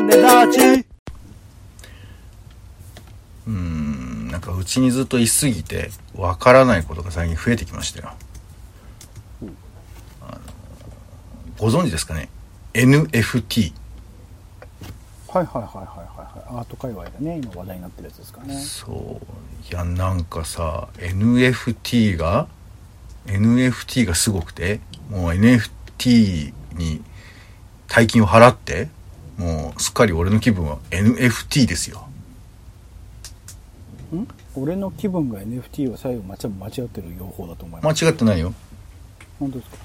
種立ちうーん、なんかうちにずっと居すぎて、わからないことが最近増えてきましたよ。あのご存知ですかね ?NFT。はいはいはいはいはいはいアート界隈でね今話題になってるやつですかねそう。いや、なんかさ、NFT が、NFT がすごくて、もう NFT に大金を払って、もうすっかり俺の気分は NFT ですよ。ん？俺の気分が NFT は最後間違ってる用法だと思い間ます違ってないよ。本当ですか？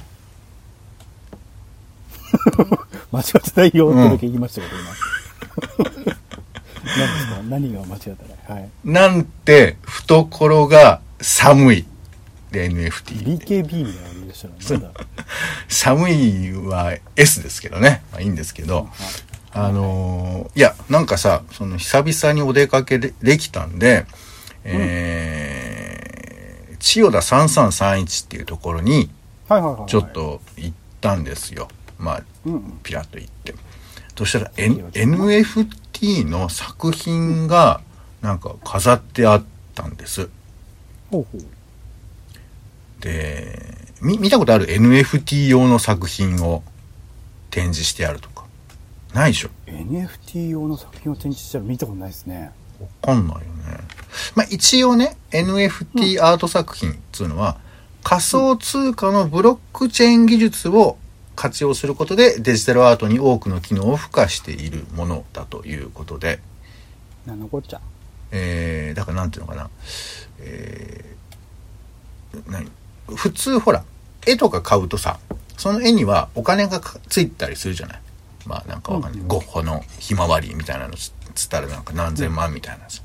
間違ってないよってだけ言いましたけど、今 何ですか？何が間違ったらはいなんて懐が寒い。で NFT。BKB みたいな 寒いは S ですけどね。まあいいんですけど。あのーいや、なんかさ、その久々にお出かけでできたんで、えー、千代田3331っていうところにちょっと行ったんですよ。まあ、うんうんピラッと行って。そしたら、N、NFT の作品がなんか飾ってあったんです。ほうほうで、み、見たことある？NFT 用の作品を展示してあるとか。ないでしょ。NFT 用の作品を展示したら見たことないですね。わかんないよね。まあ、一応ね、NFT アート作品っていうのは、仮想通貨のブロックチェーン技術を活用することでデジタルアートに多くの機能を付加しているものだということで、なんのこっちゃ。えー、だからなんていうのかな、えー、何？普通ほら、絵とか買うとさ、その絵にはお金がかついたりするじゃない？まあなんかわかんない。うんゴッホのひまわりみたいなのつつったらなんか何千万みたいなさ。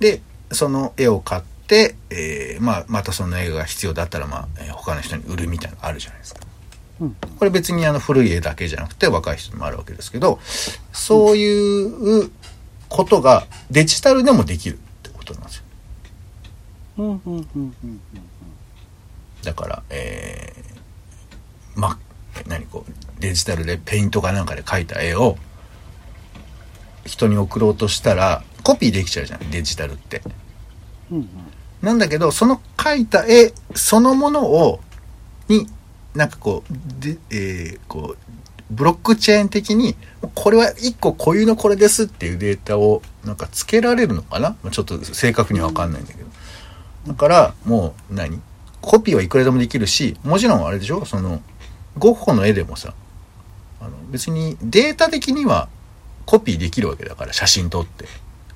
で、その絵を買って、えー、まあまたその絵が必要だったらまあ、えー他の人に売るみたいなのがあるじゃないですか。うんこれ別にあの古い絵だけじゃなくて若い人にもあるわけですけど、そういうことがデジタルでもできるってことなんですよ。うんうんうんうんうんだから、えー、ま、何こう、デジタルでペイントかなんかで描いた絵を人に送ろうとしたら、コピーできちゃうじゃん、デジタルって。うんなんだけど、その描いた絵そのものを、に、なんかこう、で、えーこう、ブロックチェーン的に、これは一個固有のこれですっていうデータを、なんか付けられるのかな？ちょっと正確にはわかんないんだけど。だから、もう何、コピーはいくらでもできるし、もちろんあれでしょ？その、ゴッホの絵でもさ、あの別にデータ的にはコピーできるわけだから、写真撮って。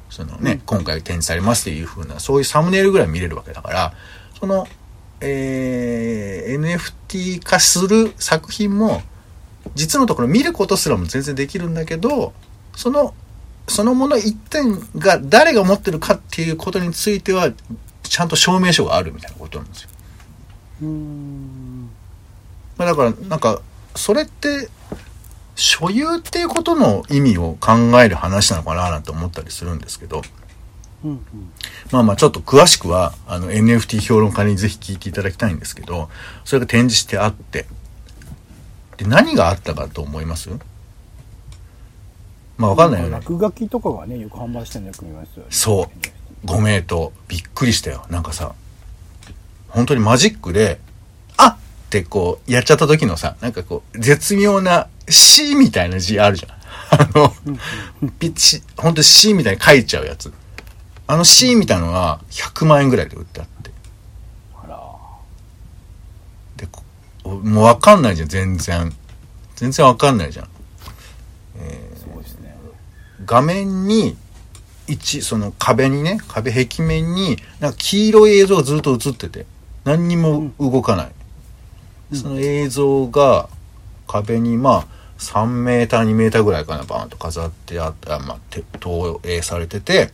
そのね、うん今回展示されますっていう風な、そういうサムネイルぐらい見れるわけだから、その、えー NFT 化する作品も、実のところ見ることすらも全然できるんだけど、その、そのもの一点が誰が持ってるかっていうことについては、ちゃんと証明書があるみたいなことなんですよ。うーんまあだから、なんか、それって、所有っていうことの意味を考える話なのかななんて思ったりするんですけど、うんうんまあまあちょっと詳しくは、あの NFT 評論家にぜひ聞いていただきたいんですけど、それが展示してあって、で、何があったかと思います？まあわかんないよね。落書きとかがねよく販売してるのよく見ますよねそうご名答。びっくりしたよ。なんかさ、本当にマジックで、あっってこう、やっちゃった時のさ、なんかこう、絶妙な C みたいな字あるじゃん。あの、ピッチ、本当に C みたいに書いちゃうやつ。あの C みたいのが100万円ぐらいで売ってあって。あらで、こもうわかんないじゃん、全然。全然わかんないじゃん。すごいですね画面に、一、その壁にね、壁壁面に、なんか黄色い映像がずっと映ってて、何にも動かない。その映像が壁にまあ3メーター2メーターぐらいかなバーンと飾ってあって、あまあ、て投影されてて、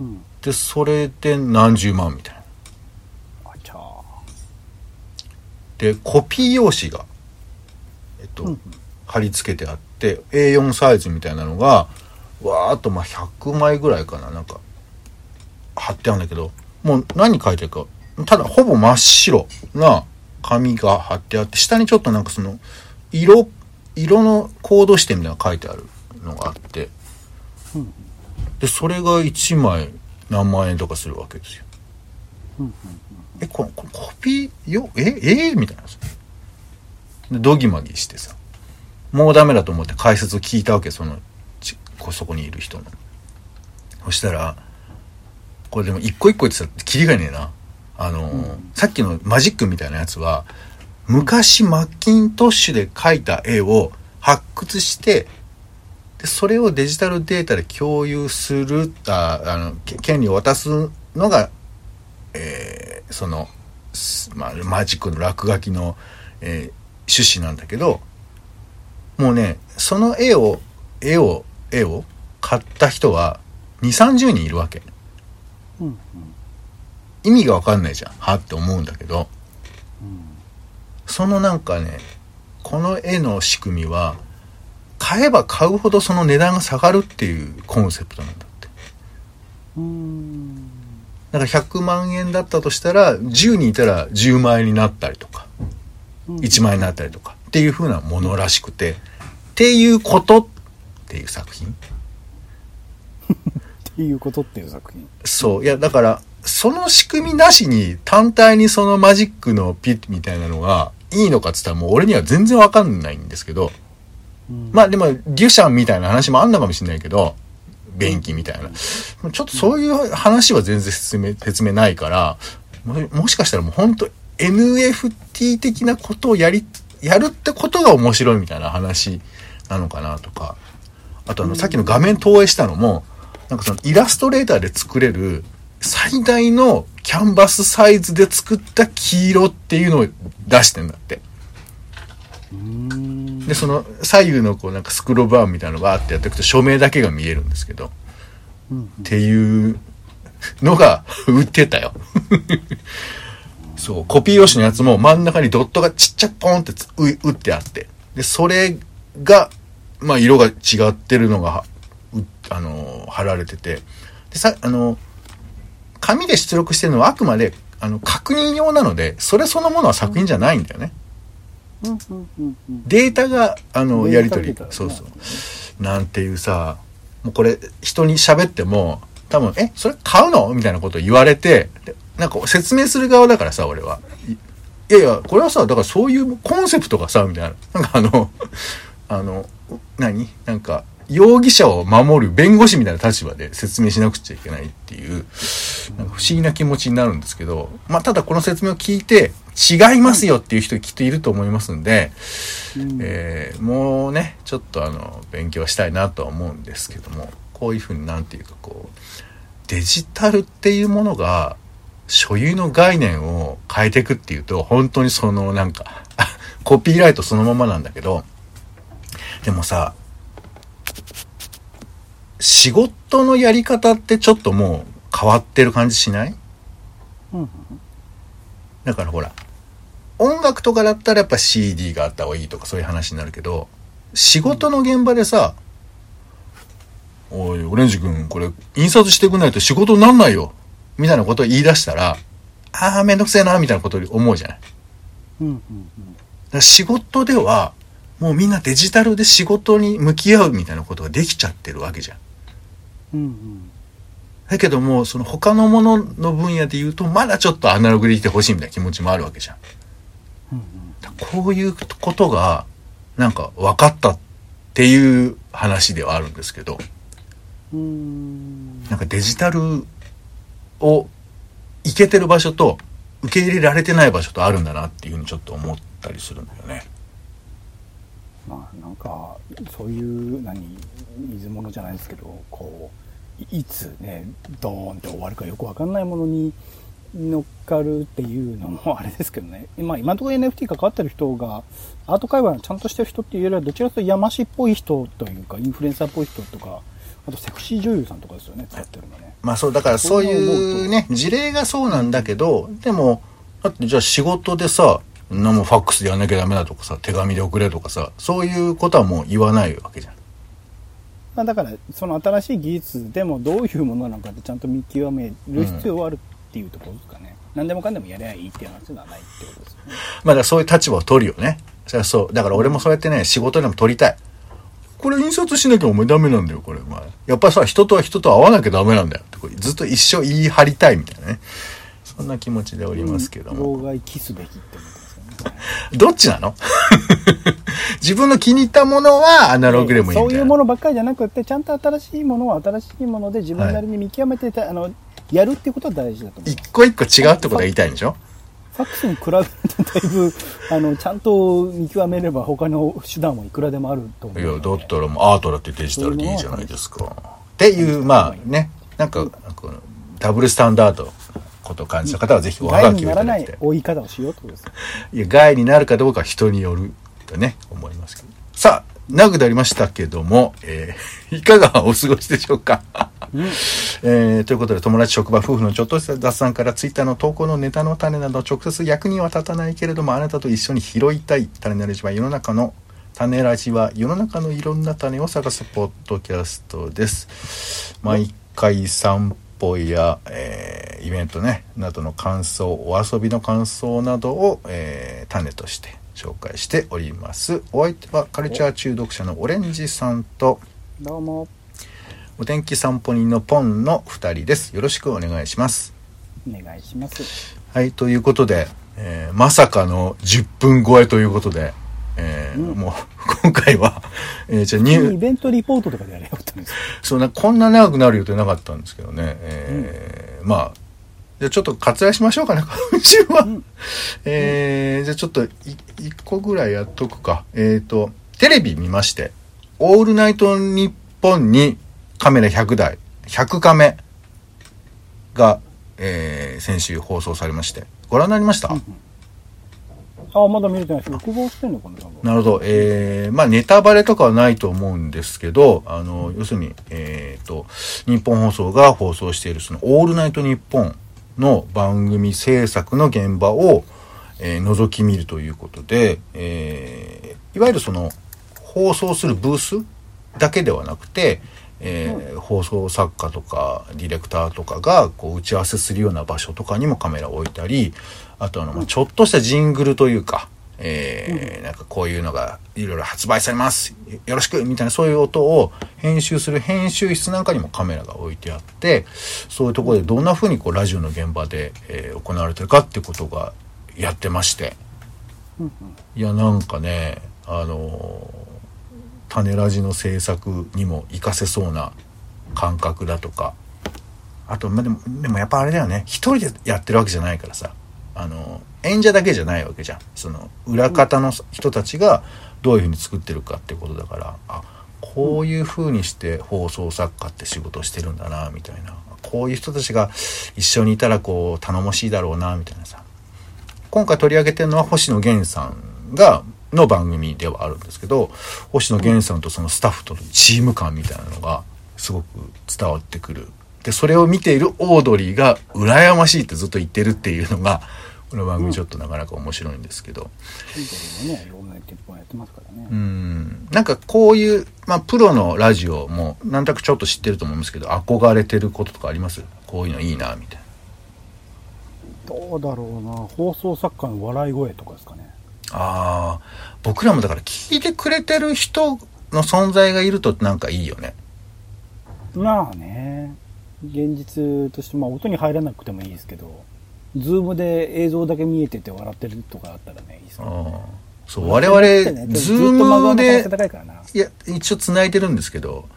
うん。で、それで何十万みたいな。で、コピー用紙が、えっと、うん。貼り付けてあって、A4 サイズみたいなのが、わーっとまあ100枚ぐらいかな、なんか、貼ってあるんだけど、もう何書いてるか、ただほぼ真っ白な紙が貼ってあって、下にちょっとなんかその、色、色のコード指定みたいなのが書いてあるのがあって、うんで、それが1枚何万円とかするわけですよ。うんえ、この、このコピーよ、え、えー？みたいな。で、ドギマギしてさ、もうダメだと思って解説を聞いたわけ、その、ちこそこにいる人の。そしたら、これでも一個一個言ってたらキリがねえな。あのうんさっきのマジックみたいなやつは、昔マッキントッシュで描いた絵を発掘して、でそれをデジタルデータで共有する、ああの、権利を渡すのが、えーその、ま、マジックの落書きの、えー趣旨なんだけど、もうね、その絵を、絵を、絵を買った人は2、30人いるわけ。うんうん意味がわかんないじゃん。はって思うんだけど、うんそのなんかね、この絵の仕組みは、買えば買うほどその値段が下がるっていうコンセプトなんだって。うんだから100万円だったとしたら、10人いたら10万円になったりとか、うん1万円になったりとか、っていう風なものらしくて、っていうことっていう作品。っていうことっていう作品。そう。いや、だから、その仕組みなしに単体にそのマジックのピッみたいなのがいいのかって言ったらもう俺には全然わかんないんですけど、うんまあでも、デュシャンみたいな話もあんのかもしれないけど、便器みたいな。ちょっとそういう話は全然説明、説明ないから、ももしかしたらもう本当 NFT 的なことをやり、やるってことが面白いみたいな話なのかなとか。あとあの、さっきの画面投影したのも、なんかそのイラストレーターで作れる最大のキャンバスサイズで作った黄色っていうのを出してんだって。うんで、その左右のこうなんかスクロールバーみたいなのバーってやっていくと署名だけが見えるんですけど、うんっていうのが売ってたよ。そう、コピー用紙のやつも真ん中にドットがちっちゃくポンって打ってあって、で、それが、まあ色が違ってるのが、うあのー貼られてて、で、さ、あのー紙で出力してるのはあくまで、あの、確認用なので、それそのものは作品じゃないんだよね。データが、あの、やり取りそうそう。なんていうさ、もうこれ、人に喋っても、多分、え、それ買うの？みたいなことを言われて、でなんか説明する側だからさ、俺は。いいやいや、これはさ、だからそういうコンセプトがさ、みたいな。なんかあの、あの、何？なんか、容疑者を守る弁護士みたいな立場で説明しなくちゃいけないっていう、なんか不思議な気持ちになるんですけど、まあ、ただこの説明を聞いて、違いますよっていう人きっといると思いますんで、うん。えーもうね、ちょっとあの、勉強したいなとは思うんですけども、こういうふうになんていうかこう、デジタルっていうものが、所有の概念を変えていくっていうと、本当にそのなんか、コピーライトそのままなんだけど、でもさ、仕事のやり方ってちょっともう変わってる感じしない？うんだからほら、音楽とかだったらやっぱ CD があった方がいいとかそういう話になるけど、仕事の現場でさ、おい、オレンジ君、これ、印刷してくんないと仕事になんないよ。みたいなことを言い出したら、ああ、めんどくせえな、みたいなことを思うじゃない？だかうんうんら仕事では、もうみんなデジタルで仕事に向き合うみたいなことができちゃってるわけじゃん。うんうんだけども、その他のものの分野で言うと、まだちょっとアナログでいてほしいみたいな気持ちもあるわけじゃん。こういうことが、なんか分かったっていう話ではあるんですけど、なんかデジタルをいけてる場所と受け入れられてない場所とあるんだなっていうふうにちょっと思ったりするんだよね。まあなんかそういう何水物じゃないですけどこういいつねドーンって終わるかよくわかんないものに乗っかるっていうのもあれですけどね、まあ、今のところ NFT 関わってる人がアート界隈のちゃんとしてる人っていうよりはどちらかというと山師っぽい人というかインフルエンサーっぽい人とかあとセクシー女優さんとかですよね使ってるのね。まあそう、だからそういうね、事例がそうなんだけど、でも、だってじゃあ仕事でさ、何もファックスでやんなきゃダメだとかさ、手紙で送れとかさ、そういうことはもう言わないわけじゃん。まあ、だからその新しい技術でもどういうものなのかってちゃんと見極める必要はあるっていうところですかね、何でもかんでもやればいいっていう話ではないってことですよねまあだそういう立場を取るよね。そりゃそう。だから俺もそうやってね、仕事でも取りたい。これ印刷しなきゃお前ダメなんだよ、これ。お前。やっぱさ、人とは人と会わなきゃダメなんだよって、ずっと一生言い張りたいみたいなね。そんな気持ちでおりますけども。老害キスべきって思ってますよね。どっちなの？自分の気に入ったものはアナログでもいいみそうたいうものばっかりじゃなくて、ちゃんと新しいものは新しいもので自分なりに見極めてた、あの、やるっていうことは大事だと思う。一個一個違うってことが言いたいんでしょ？ファックスに比べるとだいぶ、あの、ちゃんと見極めれば他の手段はいくらでもあると思う。いや。だったらもうアートだってデジタルでいいじゃないですか。っていう、まあね、なんか、なんかダブルスタンダードことを感じた方はぜひおはがきを害にないらただきて。ない追い方をしようってことですよ。いや、害になるかどうかは人によるとね、思いますけど。さあ、長くなりましたけども、えー いかがお過ごしでしょうか、えーということで、友達、職場、夫婦のちょっとした雑談から、ツイッターの投稿のネタの種など、直接役には立たないけれども、あなたと一緒に拾いたい種なラジは世の中の、種ラジは世の中のいろんな種を探すポッドキャストです。毎回散歩や、えーイベントね、などの感想、お遊びの感想などを、えー種として紹介しております。お相手はカルチャー中毒者のオレンジさんと、どうも、お天気散歩人のポンの2人です。よろしくお願いします。お願いします。はい、ということで、えーまさかの10分超えということで、えーうん。もう今回は、えーじゃあニュー、イベントリポートとかでやれよかったんですよ。そんな、こんな長くなる予定なかったんですけどね、えーまあ、じゃあちょっと割愛しましょうかね、今週は。うん。えーじゃあちょっとい一個ぐらいやっとくか。えっ、と、テレビ見まして、オールナイトニッポンにカメラ100台、100カメが、えー先週放送されまして、ご覧になりました、あ、まだ見れてないです。録画してんのかななるほど。えー、まあネタバレとかはないと思うんですけど、あの、要するに、えっ、と、日本放送が放送しているその、オールナイトニッポンの番組制作の現場を、えー覗き見るということで、えーいわゆるその、放送するブースだけではなくて、えー放送作家とかディレクターとかがこう打ち合わせするような場所とかにもカメラを置いたりあとあの、まあちょっとしたジングルというか、えーなんかこういうのがいろいろ発売されます。よろしくみたいなそういう音を編集する編集室なんかにもカメラが置いてあってそういうところでどんな風にこうラジオの現場で、えー行われてるかってことがやってまして。いやなんかねあのー種ラジの制作にも活かせそうな感覚だとか。あとまあでもでもやっぱあれだよね。一人でやってるわけじゃないからさあの演者だけじゃないわけじゃん。その裏方の人たちがどういうふうに作ってるかってことだからあこういうふうにして放送作家って仕事をしてるんだなみたいな。こういう人たちが一緒にいたらこう頼もしいだろうなみたいなさ。今回取り上げてるのは星野源さんがの番組ではあるんですけど星野源さんとそのスタッフとのチーム感みたいなのがすごく伝わってくる。でそれを見ているオードリーが羨ましいってずっと言ってるっていうのがこの番組ちょっとなかなか面白いんですけど。うん。なんかこういう、まあ、プロのラジオもなんとなくちょっと知ってると思うんですけど憧れてることとかあります？こういうのいいなみたいな。どうだろうな、放送作家の笑い声とかですかね。ああ僕らもだから聞いてくれてる人の存在がいるとなんかいいよね。まあね、現実として、まあ音に入らなくてもいいですけど、 Zoom で映像だけ見えてて笑ってるとかあったらね、いいですね。そう我々 Zoom でいや一応繋いでるんですけど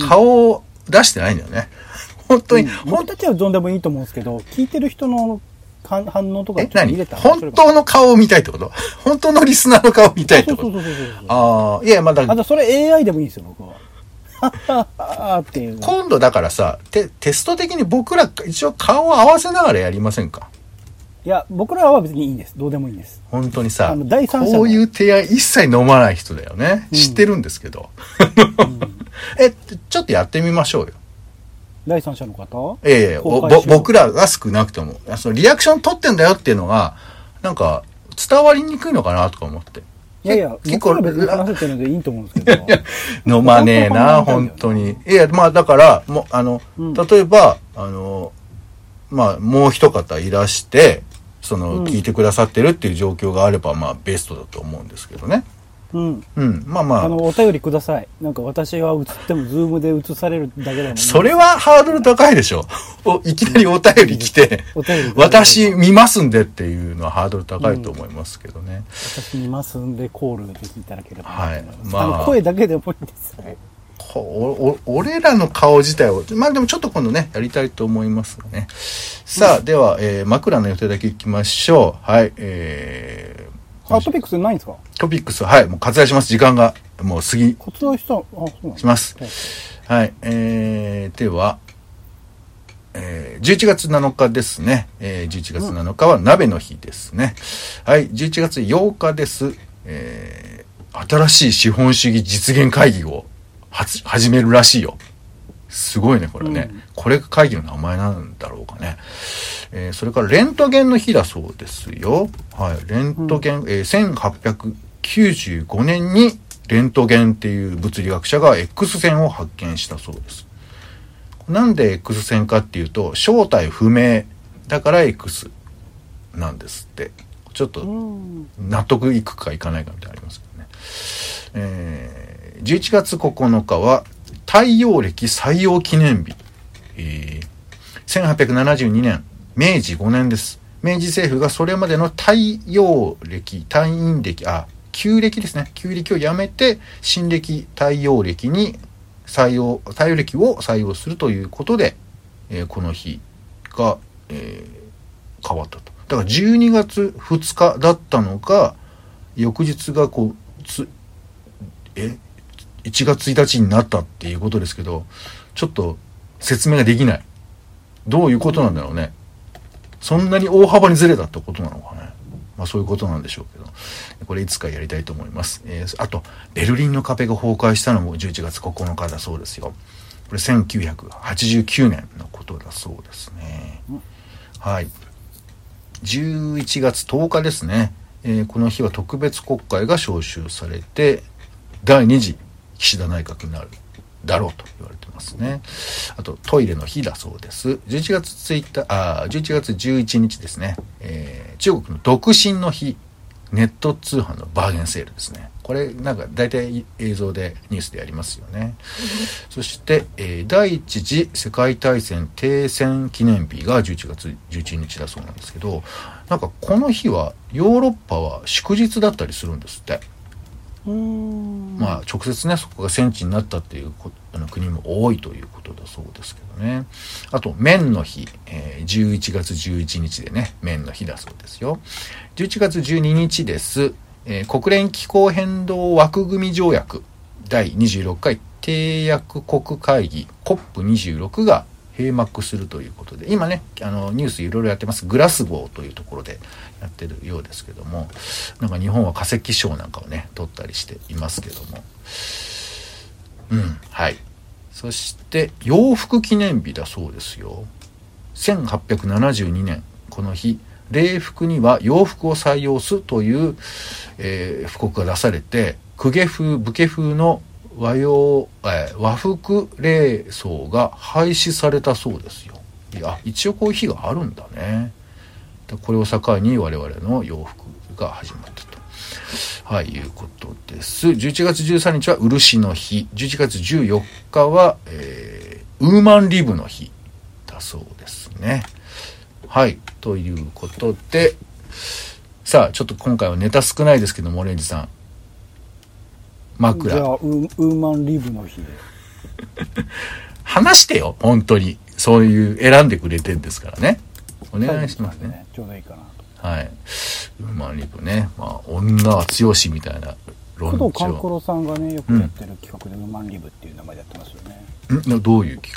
顔を出してないんだよね。本当に、うん僕たちはどんでもいいと思うんですけど、聞いてる人の反反応とかえ何？本当の顔を見たいってこと？本当のリスナーの顔を見たいってこと？ああいやまだあとそれ AI でもいいんですよ、僕は。っていう。今度だからさテテスト的に僕ら一応顔を合わせながらやりませんか？いや、僕らは別にいいんです。どうでもいいんです。本当にさあの第三者のこういう提案一切飲まない人だよね、うん。知ってるんですけど。えちょっとやってみましょうよ。第三者の方？ええ僕らが少なくとも。そのリアクション取ってんだよっていうのがなんか伝わりにくいのかなとか思って。いやいや、結構別に話せてるのでいいと思うんですけど。飲まねえな本当に。いやまあだからもうあの、うん。例えばあのまあもう一方いらしてその、うん聞いてくださってるっていう状況があればまあベストだと思うんですけどねうん。うん。まあまあ、あの、お便りください。なんか私は映ってもズームで映されるだけでも。それはハードル高いでしょ。おいきなりお便り来て、お便り私見ますんでっていうのはハードル高いと思いますけどね。私見ますんでコールでいただければ。はいまああの声だけでもいいです。こおお俺らの顔自体を、まあでもちょっと今度ね、やりたいと思いますね。さあ、では、えー枕の予定だけいきましょう。はい、えあ、トピックスないんですか？ー、トピックス、はい、もう割愛します。時間がもう過ぎ活動した、あ、そうなんします。はいはい、えー、では、えー、11月7日ですね。えー、11月7日は鍋の日ですね。はい、11月8日です。えー、新しい資本主義実現会議を始めるらしいよ。すごいね、これね。うんこれが会議の名前なんだろうかね。えーそれからレントゲンの日だそうですよ。はい。レントゲン、えー1895年にレントゲンっていう物理学者が X 線を発見したそうです。なんで X 線かっていうと、正体不明だから X なんですって。ちょっとうん。納得いくかいかないかみたいなのありますけどね。えー、11月9日は太陽暦採用記念日。えー1872年、明治5年です。明治政府がそれまでの太陽暦、太陰暦、あ、旧暦ですね。旧暦をやめて、新暦、太陽暦に採用、太陽暦を採用するということで、えーこの日が、えー変わったと。だから12月2日だったのが、翌日がこう、つ、え、1月1日になったっていうことですけど、ちょっと説明ができない。どういうことなんだろうね。そんなに大幅にずれたってことなのかね。まあそういうことなんでしょうけど。これいつかやりたいと思います。えーあと、ベルリンの壁が崩壊したのも11月9日だそうですよ。これ1989年のことだそうですね。はい。11月10日ですね。えーこの日は特別国会が召集されて、第2次岸田内閣になるだろうと言われてますね。あと、トイレの日だそうです。11月1日、あ、11月11日ですね。えー中国の独身の日、ネット通販のバーゲンセールですね。これ、なんか大体映像でニュースでやりますよね。そして、えー第一次世界大戦停戦記念日が11月11日だそうなんですけど、なんかこの日はヨーロッパは祝日だったりするんですって。まあ直接ねそこが戦地になったっていうこあの国も多いということだそうですけどね。あと麺の日、えー11月11日でね麺の日だそうですよ。11月12日です、えー国連気候変動枠組み条約。第26回締約国会議。COP26 が閉幕するということで今ねあのニュースいろいろやってます。グラスゴーというところでやってるようですけどもなんか日本は化石賞なんかをね取ったりしていますけども。うんはい。そして洋服記念日だそうですよ。1872年この日礼服には洋服を採用すという、えー布告が出されて公家風武家風の和洋、えー和服礼装が廃止されたそうですよいや一応こういう日があるんだねでこれを境に我々の洋服が始まったとはい、いうことです。11月13日は漆の日。11月14日は、えーウーマンリブの日だそうですね。はい、ということで、さあ、ちょっと今回はネタ少ないですけども、オレンジさん。じゃ枕。あウー、マンリブの日で。話してよ、本当に。そういう選んでくれてんですからね。お願いしますね。ちょうどいいかなと。はい。ウーマンリブね。まあ、女は強しみたいな論工藤官九調。郎さんがね、よくやってる企画でウーマンリブっていう名前でやってますよね。んどういう企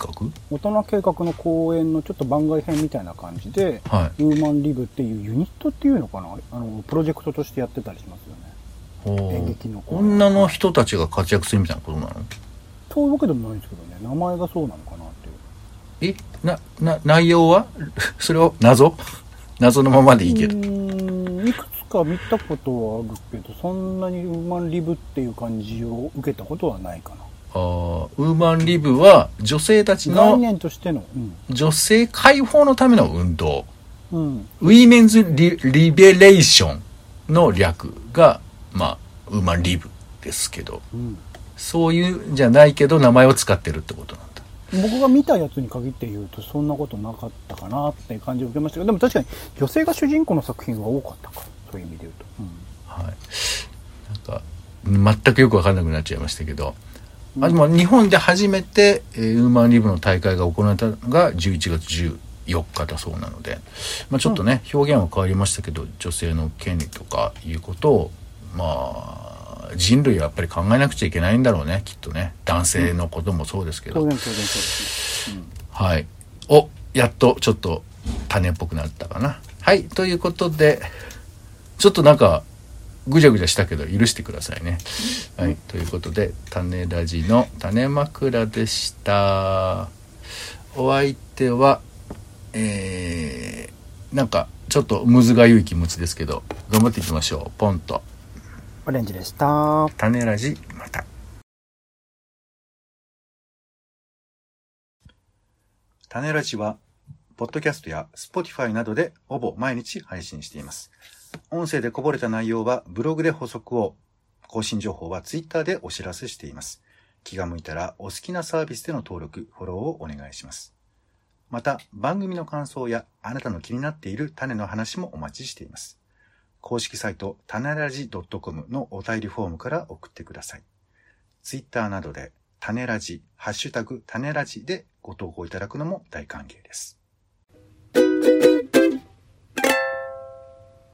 大人計画の公演のちょっと番外編みたいな感じで、画はい。ウーマンリブっていうユニットっていうのかな？あの、プロジェクトとしてやってたりしますよね。演劇の女の人たちが活躍するみたいなことなの？そういうわけでもないんですけどね、名前がそうなのかなっていう。え？な、な、内容は？それを？謎？謎のままでいいけど。うーんいくつか見たことはあるけど、そんなにウーマンリブっていう感じを受けたことはないかな。あーウーマンリブは女性たち概の念としての、女性解放のための運動。うん。うん。ウィメンズリリベレーションの略が、まあ、ウーマンリブですけど、うん。そういうんじゃないけど名前を使ってるってことなんだ。僕が見たやつに限って言うと、そんなことなかったかなって感じを受けましたけど、でも確かに女性が主人公の作品は多かったか。そういう意味で言うと。うんはい。なんか、全くよくわかんなくなっちゃいましたけど、あでも日本で初めて、えーウーマンリブの大会が行われたのが11月14日だそうなので、まあ、ちょっとね、表現は変わりましたけど女性の権利とかいうことをまあ人類はやっぱり考えなくちゃいけないんだろうねきっとね男性のこともそうですけど、当然当然そうですね。はい。お、やっとちょっと種っぽくなったかな。はい。ということで、ちょっとなんか、ぐじゃぐじゃしたけど許してくださいね。はい。ということで、種ラジの種枕でした。お相手は、えー、なんか、ちょっとむずがゆい気持ちですけど、頑張っていきましょう。ポンと。オレンジでした。種ラジ、また。種ラジは、ポッドキャストや Spotify などでほぼ毎日配信しています。音声でこぼれた内容はブログで補足を、更新情報は Twitter でお知らせしています。気が向いたらお好きなサービスでの登録、フォローをお願いします。また、番組の感想やあなたの気になっている種の話もお待ちしています。公式サイト、タネラジ .com のお便りフォームから送ってください。ツイッターなどで、タネラジ、ハッシュタグ、たねらでご投稿いただくのも大歓迎です。